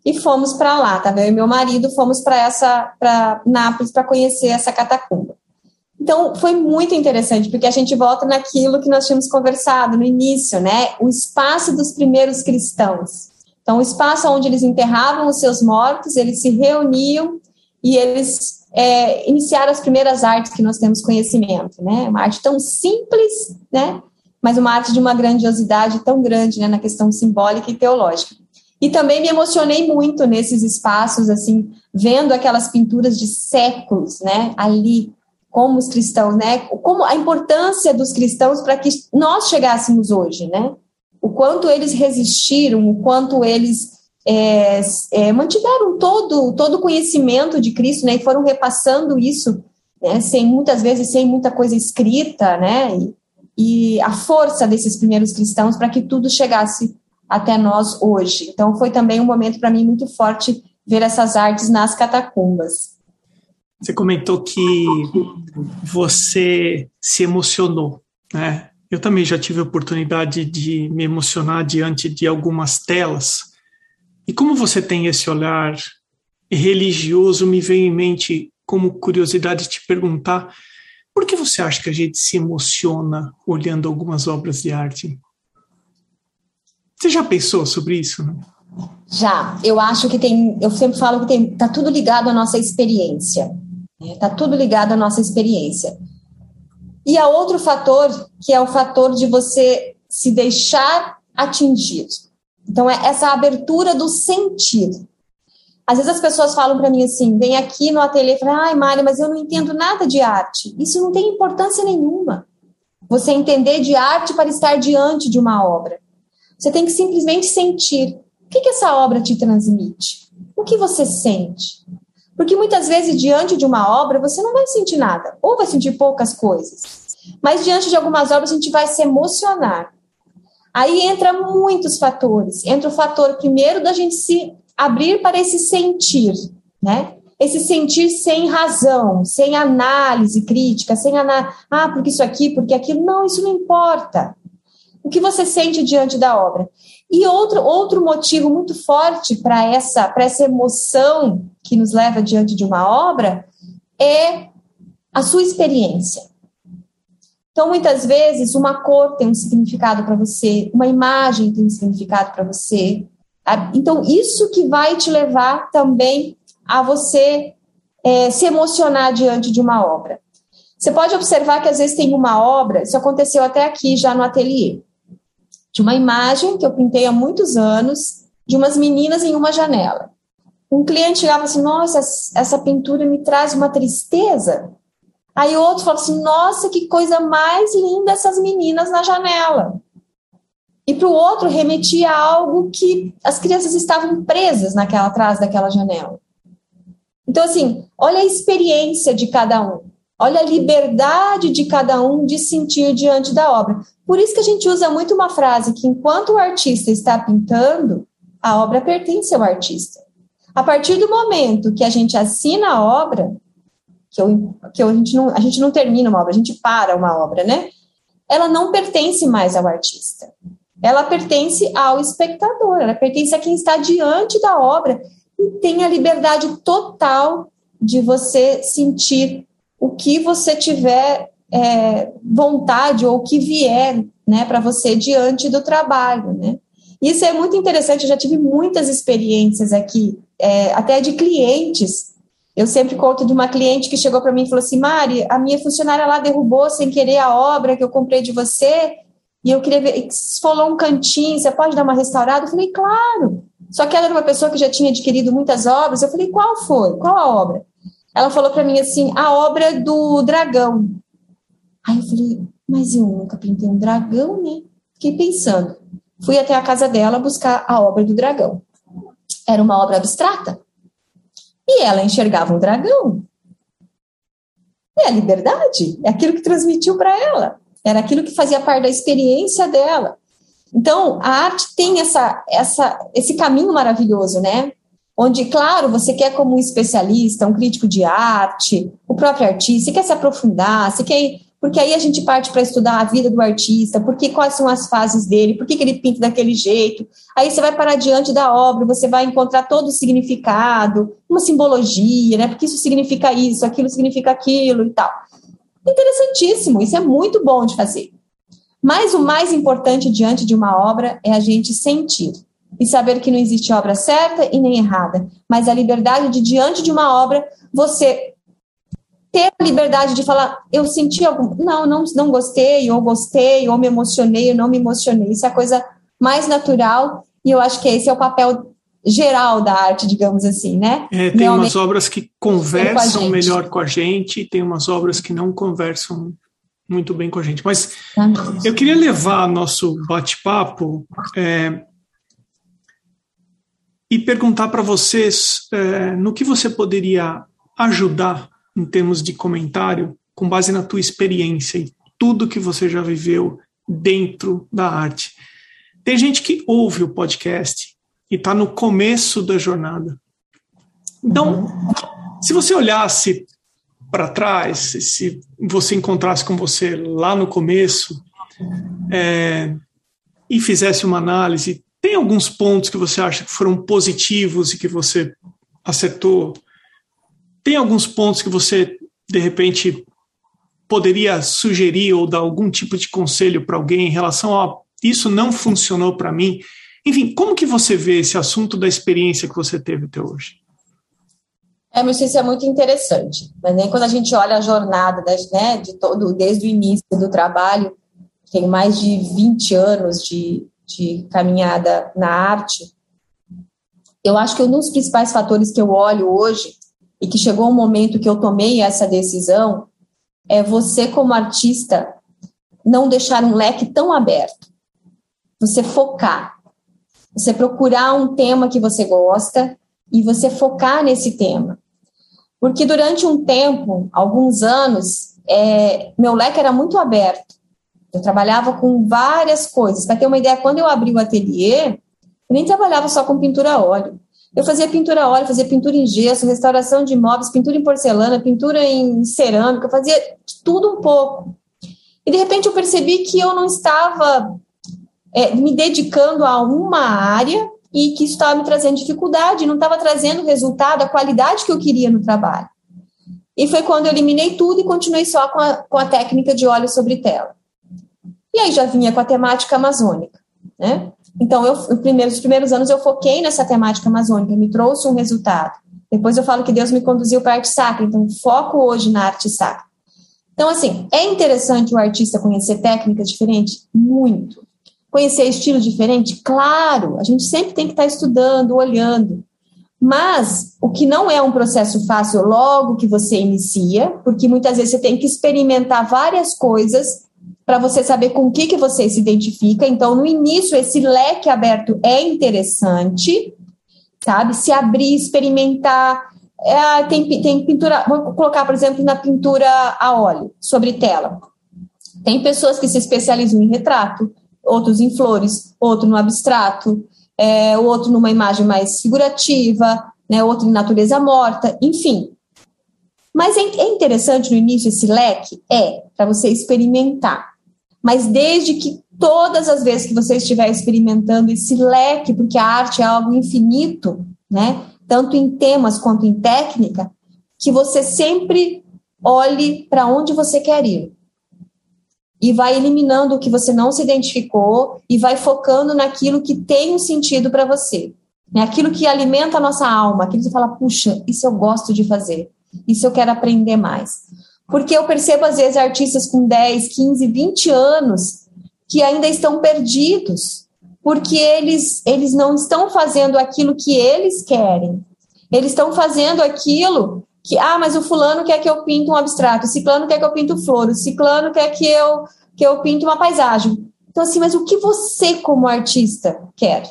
E fomos para lá, tá? Eu e meu marido fomos para essa, para Nápoles para conhecer essa catacumba. Então, foi muito interessante, porque a gente volta naquilo que nós tínhamos conversado no início, né? O espaço dos primeiros cristãos. Então, o espaço onde eles enterravam os seus mortos, eles se reuniam e eles é, iniciaram as primeiras artes que nós temos conhecimento, né? Uma arte tão simples, né? Mas uma arte de uma grandiosidade tão grande, né? Na questão simbólica e teológica. E também me emocionei muito nesses espaços, assim, vendo aquelas pinturas de séculos, né? Ali, como os cristãos, né? Como a importância dos cristãos para que nós chegássemos hoje, né? o quanto eles resistiram, o quanto eles é, é, mantiveram todo todo o conhecimento de Cristo, né, e foram repassando isso, né, sem muitas vezes sem muita coisa escrita, né, e, e a força desses primeiros cristãos para que tudo chegasse até nós hoje. Então foi também um momento para mim muito forte ver essas artes nas catacumbas. Você comentou que você se emocionou, né? Eu também já tive a oportunidade de me emocionar diante de algumas telas. E como você tem esse olhar religioso, me vem em mente como curiosidade te perguntar por que você acha que a gente se emociona olhando algumas obras de arte? Você já pensou sobre isso? Né? Já. Eu acho que tem. Eu sempre falo que tem. Tá tudo ligado à nossa experiência. Né? Tá tudo ligado à nossa experiência. E há outro fator, que é o fator de você se deixar atingido. Então, é essa abertura do sentido. Às vezes as pessoas falam para mim assim, vem aqui no ateliê e falam, ai, Mari, mas eu não entendo nada de arte. Isso não tem importância nenhuma. Você entender de arte para estar diante de uma obra. Você tem que simplesmente sentir. O que, que essa obra te transmite? O que você sente? Porque muitas vezes, diante de uma obra, você não vai sentir nada, ou vai sentir poucas coisas. Mas diante de algumas obras, a gente vai se emocionar. Aí entra muitos fatores. Entra o fator, primeiro, da gente se abrir para esse sentir, né? esse sentir sem razão, sem análise crítica, sem análise, ah, porque isso aqui, porque aquilo, não, isso não importa. O que você sente diante da obra. E outro, outro motivo muito forte para essa, essa emoção que nos leva diante de uma obra é a sua experiência. Então, muitas vezes, uma cor tem um significado para você, uma imagem tem um significado para você. Então, isso que vai te levar também a você é, se emocionar diante de uma obra. Você pode observar que às vezes tem uma obra, isso aconteceu até aqui já no ateliê, de uma imagem que eu pintei há muitos anos, de umas meninas em uma janela. Um cliente chegava assim: Nossa, essa pintura me traz uma tristeza. Aí outro falava assim: Nossa, que coisa mais linda essas meninas na janela. E para o outro remetia a algo que as crianças estavam presas naquela atrás daquela janela. Então, assim, olha a experiência de cada um, olha a liberdade de cada um de sentir diante da obra. Por isso que a gente usa muito uma frase que enquanto o artista está pintando, a obra pertence ao artista. A partir do momento que a gente assina a obra, que, eu, que eu, a, gente não, a gente não termina uma obra, a gente para uma obra, né? Ela não pertence mais ao artista. Ela pertence ao espectador, ela pertence a quem está diante da obra e tem a liberdade total de você sentir o que você tiver é, vontade ou que vier né, para você diante do trabalho. Né? Isso é muito interessante, eu já tive muitas experiências aqui, é, até de clientes. Eu sempre conto de uma cliente que chegou para mim e falou assim: Mari, a minha funcionária lá derrubou sem querer a obra que eu comprei de você, e eu queria ver, falou um cantinho, você pode dar uma restaurada? Eu falei, claro. Só que ela era uma pessoa que já tinha adquirido muitas obras. Eu falei, qual foi? Qual a obra? Ela falou para mim assim, a obra do dragão. Aí eu falei, mas eu nunca pintei um dragão, né? Fiquei pensando. Fui até a casa dela buscar a obra do dragão. Era uma obra abstrata. E ela enxergava um dragão. É a liberdade, é aquilo que transmitiu para ela. Era aquilo que fazia parte da experiência dela. Então, a arte tem essa, essa, esse caminho maravilhoso, né? Onde, claro, você quer, como um especialista, um crítico de arte, o próprio artista, você quer se aprofundar, você quer. Porque aí a gente parte para estudar a vida do artista, porque quais são as fases dele, por que, ele pinta daquele jeito. Aí você vai parar diante da obra, você vai encontrar todo o significado, uma simbologia, né? Porque isso significa isso, aquilo significa aquilo e tal. Interessantíssimo, isso é muito bom de fazer. Mas o mais importante diante de uma obra é a gente sentir e saber que não existe obra certa e nem errada, mas a liberdade de, diante de uma obra, você ter a liberdade de falar, eu senti algum. Não, não, não gostei, ou gostei, ou me emocionei, ou não me emocionei. Isso é a coisa mais natural, e eu acho que esse é o papel geral da arte, digamos assim, né? É, tem Realmente, umas obras que conversam melhor com a gente, tem umas obras que não conversam muito bem com a gente. Mas eu queria levar nosso bate-papo é, e perguntar para vocês é, no que você poderia ajudar em termos de comentário com base na tua experiência e tudo que você já viveu dentro da arte. Tem gente que ouve o podcast e está no começo da jornada. Então, se você olhasse para trás, se você encontrasse com você lá no começo é, e fizesse uma análise, tem alguns pontos que você acha que foram positivos e que você acertou? Tem alguns pontos que você, de repente, poderia sugerir ou dar algum tipo de conselho para alguém em relação a isso não funcionou para mim? Enfim, como que você vê esse assunto da experiência que você teve até hoje? É, mas isso é muito interessante. Mas nem quando a gente olha a jornada das, né, de todo, desde o início do trabalho, tenho mais de 20 anos de, de caminhada na arte, eu acho que um dos principais fatores que eu olho hoje, e que chegou um momento que eu tomei essa decisão, é você, como artista, não deixar um leque tão aberto. Você focar. Você procurar um tema que você gosta e você focar nesse tema. Porque durante um tempo, alguns anos, é, meu leque era muito aberto. Eu trabalhava com várias coisas. Para ter uma ideia, quando eu abri o ateliê, eu nem trabalhava só com pintura a óleo. Eu fazia pintura a óleo, fazia pintura em gesso, restauração de imóveis, pintura em porcelana, pintura em cerâmica, fazia tudo um pouco. E de repente eu percebi que eu não estava é, me dedicando a uma área e que isso estava me trazendo dificuldade, não estava trazendo o resultado, a qualidade que eu queria no trabalho. E foi quando eu eliminei tudo e continuei só com a, com a técnica de óleo sobre tela. E aí já vinha com a temática amazônica, né? Então, eu, os primeiros anos eu foquei nessa temática amazônica, me trouxe um resultado. Depois eu falo que Deus me conduziu para a arte sacra, então foco hoje na arte sacra. Então, assim, é interessante o artista conhecer técnicas diferentes? Muito. Conhecer estilo diferente? Claro, a gente sempre tem que estar estudando, olhando. Mas o que não é um processo fácil logo que você inicia, porque muitas vezes você tem que experimentar várias coisas para você saber com o que, que você se identifica. Então, no início, esse leque aberto é interessante, sabe? Se abrir, experimentar. É, tem, tem pintura, vou colocar, por exemplo, na pintura a óleo, sobre tela. Tem pessoas que se especializam em retrato, outros em flores, outro no abstrato, é, outro numa imagem mais figurativa, né, outro em natureza morta, enfim. Mas é, é interessante no início esse leque? É, para você experimentar. Mas desde que todas as vezes que você estiver experimentando esse leque, porque a arte é algo infinito, né? Tanto em temas quanto em técnica, que você sempre olhe para onde você quer ir. E vai eliminando o que você não se identificou e vai focando naquilo que tem um sentido para você. Né? Aquilo que alimenta a nossa alma, aquilo que você fala, puxa, isso eu gosto de fazer, isso eu quero aprender mais. Porque eu percebo, às vezes, artistas com 10, 15, 20 anos que ainda estão perdidos, porque eles, eles não estão fazendo aquilo que eles querem. Eles estão fazendo aquilo que, ah, mas o fulano quer que eu pinte um abstrato, o ciclano quer que eu pinte flor, o ciclano quer que eu, que eu pinte uma paisagem. Então, assim, mas o que você, como artista, quer?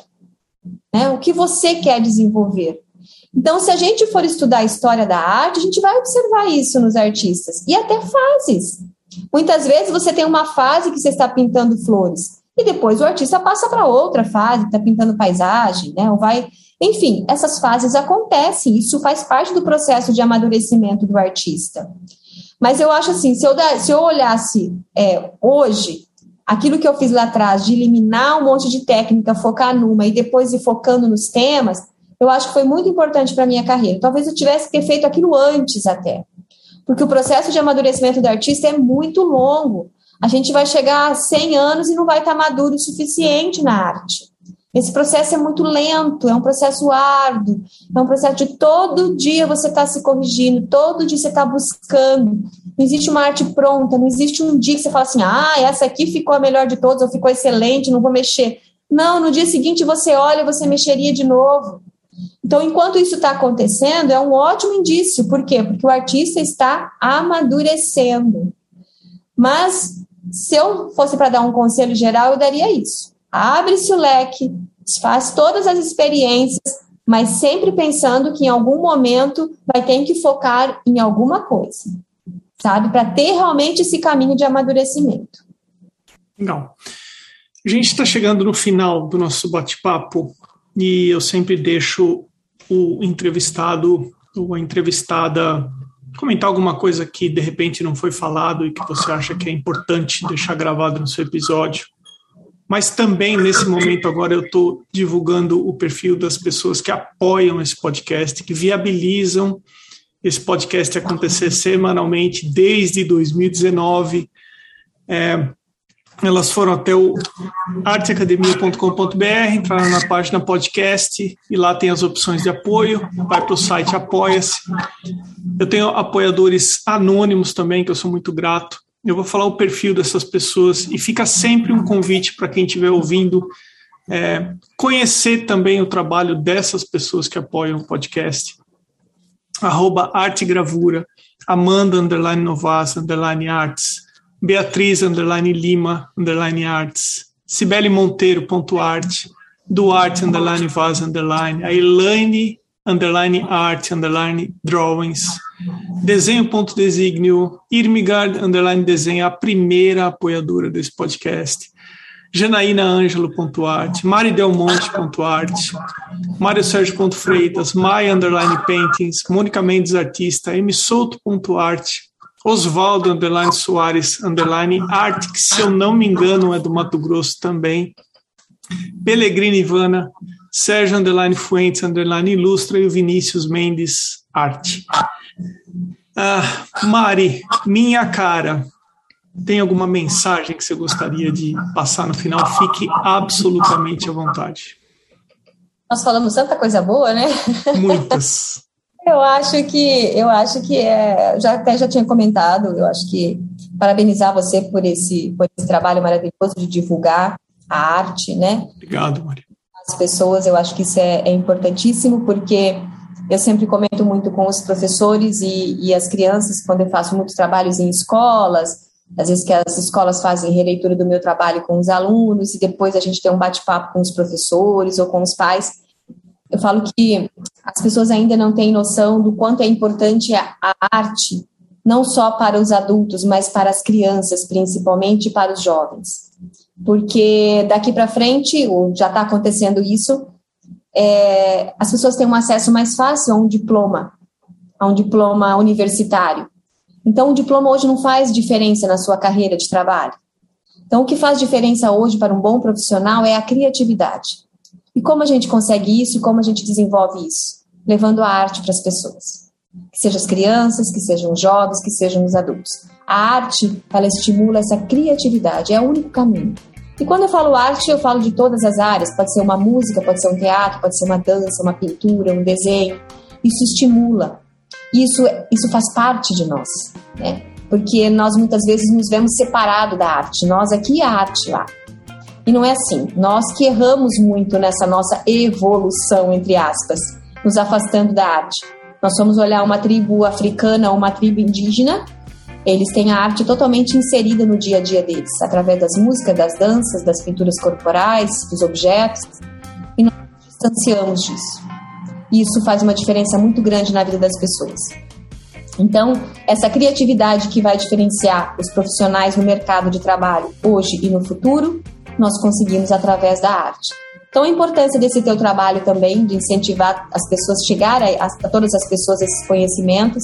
Né? O que você quer desenvolver? Então, se a gente for estudar a história da arte, a gente vai observar isso nos artistas e até fases. Muitas vezes você tem uma fase que você está pintando flores e depois o artista passa para outra fase, está pintando paisagem, né? Ou vai, enfim, essas fases acontecem. Isso faz parte do processo de amadurecimento do artista. Mas eu acho assim, se eu, se eu olhasse é, hoje aquilo que eu fiz lá atrás de eliminar um monte de técnica, focar numa e depois ir focando nos temas, eu acho que foi muito importante para a minha carreira. Talvez eu tivesse que ter feito aquilo antes até. Porque o processo de amadurecimento do artista é muito longo. A gente vai chegar a 100 anos e não vai estar maduro o suficiente na arte. Esse processo é muito lento, é um processo árduo, é um processo de todo dia você está se corrigindo, todo dia você está buscando. Não existe uma arte pronta, não existe um dia que você fala assim, ah, essa aqui ficou a melhor de todas, ou ficou excelente, não vou mexer. Não, no dia seguinte você olha, você mexeria de novo. Então, enquanto isso está acontecendo, é um ótimo indício. Por quê? Porque o artista está amadurecendo. Mas, se eu fosse para dar um conselho geral, eu daria isso. Abre-se o leque, faz todas as experiências, mas sempre pensando que em algum momento vai ter que focar em alguma coisa, sabe? Para ter realmente esse caminho de amadurecimento. Legal. A gente está chegando no final do nosso bate-papo e eu sempre deixo o entrevistado ou a entrevistada comentar alguma coisa que de repente não foi falado e que você acha que é importante deixar gravado no seu episódio. Mas também nesse momento agora eu estou divulgando o perfil das pessoas que apoiam esse podcast, que viabilizam esse podcast acontecer semanalmente desde 2019. É, elas foram até o arteacademia.com.br, entraram na página podcast e lá tem as opções de apoio. Vai para o site Apoia-se. Eu tenho apoiadores anônimos também, que eu sou muito grato. Eu vou falar o perfil dessas pessoas e fica sempre um convite para quem estiver ouvindo é, conhecer também o trabalho dessas pessoas que apoiam o podcast. Arroba Arte Gravura, Amanda Underline Novas Underline Arts, Beatriz underline Lima underline Arts, Cibele Monteiro ponto arte, Duarte underline Vaz underline, a Elaine underline Art underline Drawings, Desenho ponto Desígnio, Irmigard underline Desenho, a primeira apoiadora desse podcast. janaínaangelo.art, maridelmonte.art, Mário Sérgio Freitas, Maia Underline Paintings, Mônica Mendes Artista, msouto.art, Oswaldo Underline Soares Underline Art, que se eu não me engano é do Mato Grosso também, Pellegrini Ivana, Sérgio Underline Fuentes Underline Ilustra e o Vinícius Mendes Arte. Ah, Mari, minha cara, tem alguma mensagem que você gostaria de passar no final? Fique absolutamente à vontade. Nós falamos tanta coisa boa, né? Muitas. Eu acho que eu acho que é, já até já tinha comentado, eu acho que parabenizar você por esse por esse trabalho maravilhoso de divulgar a arte, né? Obrigado, Maria. As pessoas, eu acho que isso é, é importantíssimo porque eu sempre comento muito com os professores e, e as crianças quando eu faço muitos trabalhos em escolas às vezes que as escolas fazem releitura do meu trabalho com os alunos e depois a gente tem um bate-papo com os professores ou com os pais. Eu falo que as pessoas ainda não têm noção do quanto é importante a, arte, não só para os adultos, mas para as crianças, principalmente para os jovens. Porque daqui para frente, já está acontecendo isso, é, as pessoas têm um acesso mais fácil a um diploma, a um diploma universitário. Então, o diploma hoje não faz diferença na sua carreira de trabalho. Então, o que faz diferença hoje para um bom profissional é a criatividade. E como a gente consegue isso e como a gente desenvolve isso? Levando a arte para as pessoas. Que sejam as crianças, que sejam os jovens, que sejam os adultos. A arte, ela estimula essa criatividade, é o único caminho. E quando eu falo arte, eu falo de todas as áreas. Pode ser uma música, pode ser um teatro, pode ser uma dança, uma pintura, um desenho. Isso estimula, isso, isso faz parte de nós, né? Porque nós muitas vezes nos vemos separado da arte, nós aqui e a arte lá. E não é assim. Nós que erramos muito nessa nossa evolução, entre aspas, nos afastando da arte. Nós somos olhar uma tribo africana ou uma tribo indígena, eles têm a arte totalmente inserida no dia a dia deles, através das músicas, das danças, das pinturas corporais, dos objetos, e nós distanciamos disso. E isso faz uma diferença muito grande na vida das pessoas. Então, essa criatividade que vai diferenciar os profissionais no mercado de trabalho hoje e no futuro, nós conseguimos através da arte. Então, a importância desse teu trabalho também, de incentivar as pessoas, chegar a, a todas as pessoas esses conhecimentos,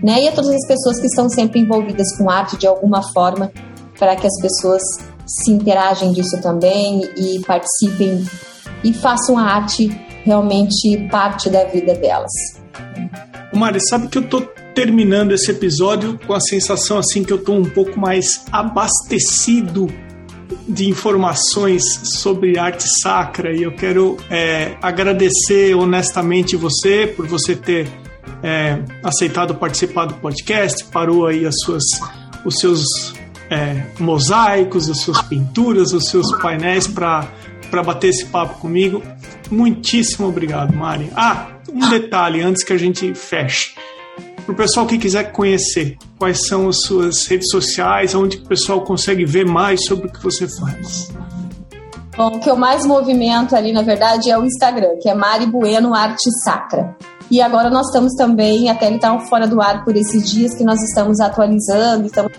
né? E a todas as pessoas que estão sempre envolvidas com arte de alguma forma, para que as pessoas se interagem disso também e participem e façam a arte realmente parte da vida delas. Mari, sabe que eu tô terminando esse episódio com a sensação assim que eu tô um pouco mais abastecido de informações sobre arte sacra e eu quero é, agradecer honestamente você por você ter é, aceitado participar do podcast, parou aí as suas, os seus é, mosaicos, as suas pinturas, os seus painéis para bater esse papo comigo. Muitíssimo obrigado, Mari. Ah, um detalhe antes que a gente feche. Para o pessoal que quiser conhecer, quais são as suas redes sociais, onde o pessoal consegue ver mais sobre o que você faz? Bom, o que eu mais movimento ali, na verdade, é o Instagram, que é Mari Bueno Arte Sacra. E agora nós estamos também, até ele está fora do ar por esses dias, que nós estamos atualizando, estamos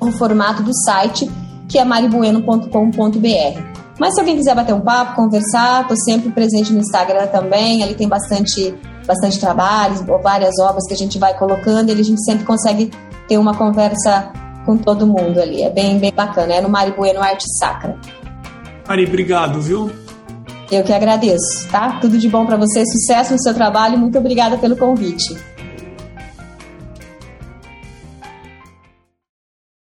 no formato do site, que é maribueno.com.br. Mas se alguém quiser bater um papo, conversar, estou sempre presente no Instagram também. Ali tem bastante, bastante trabalhos, várias obras que a gente vai colocando e a gente sempre consegue ter uma conversa com todo mundo ali. É bem, bem bacana. É no Mari Bueno Arte Sacra. Mari, obrigado, viu? Eu que agradeço, tá? Tudo de bom para você, sucesso no seu trabalho. Muito obrigada pelo convite.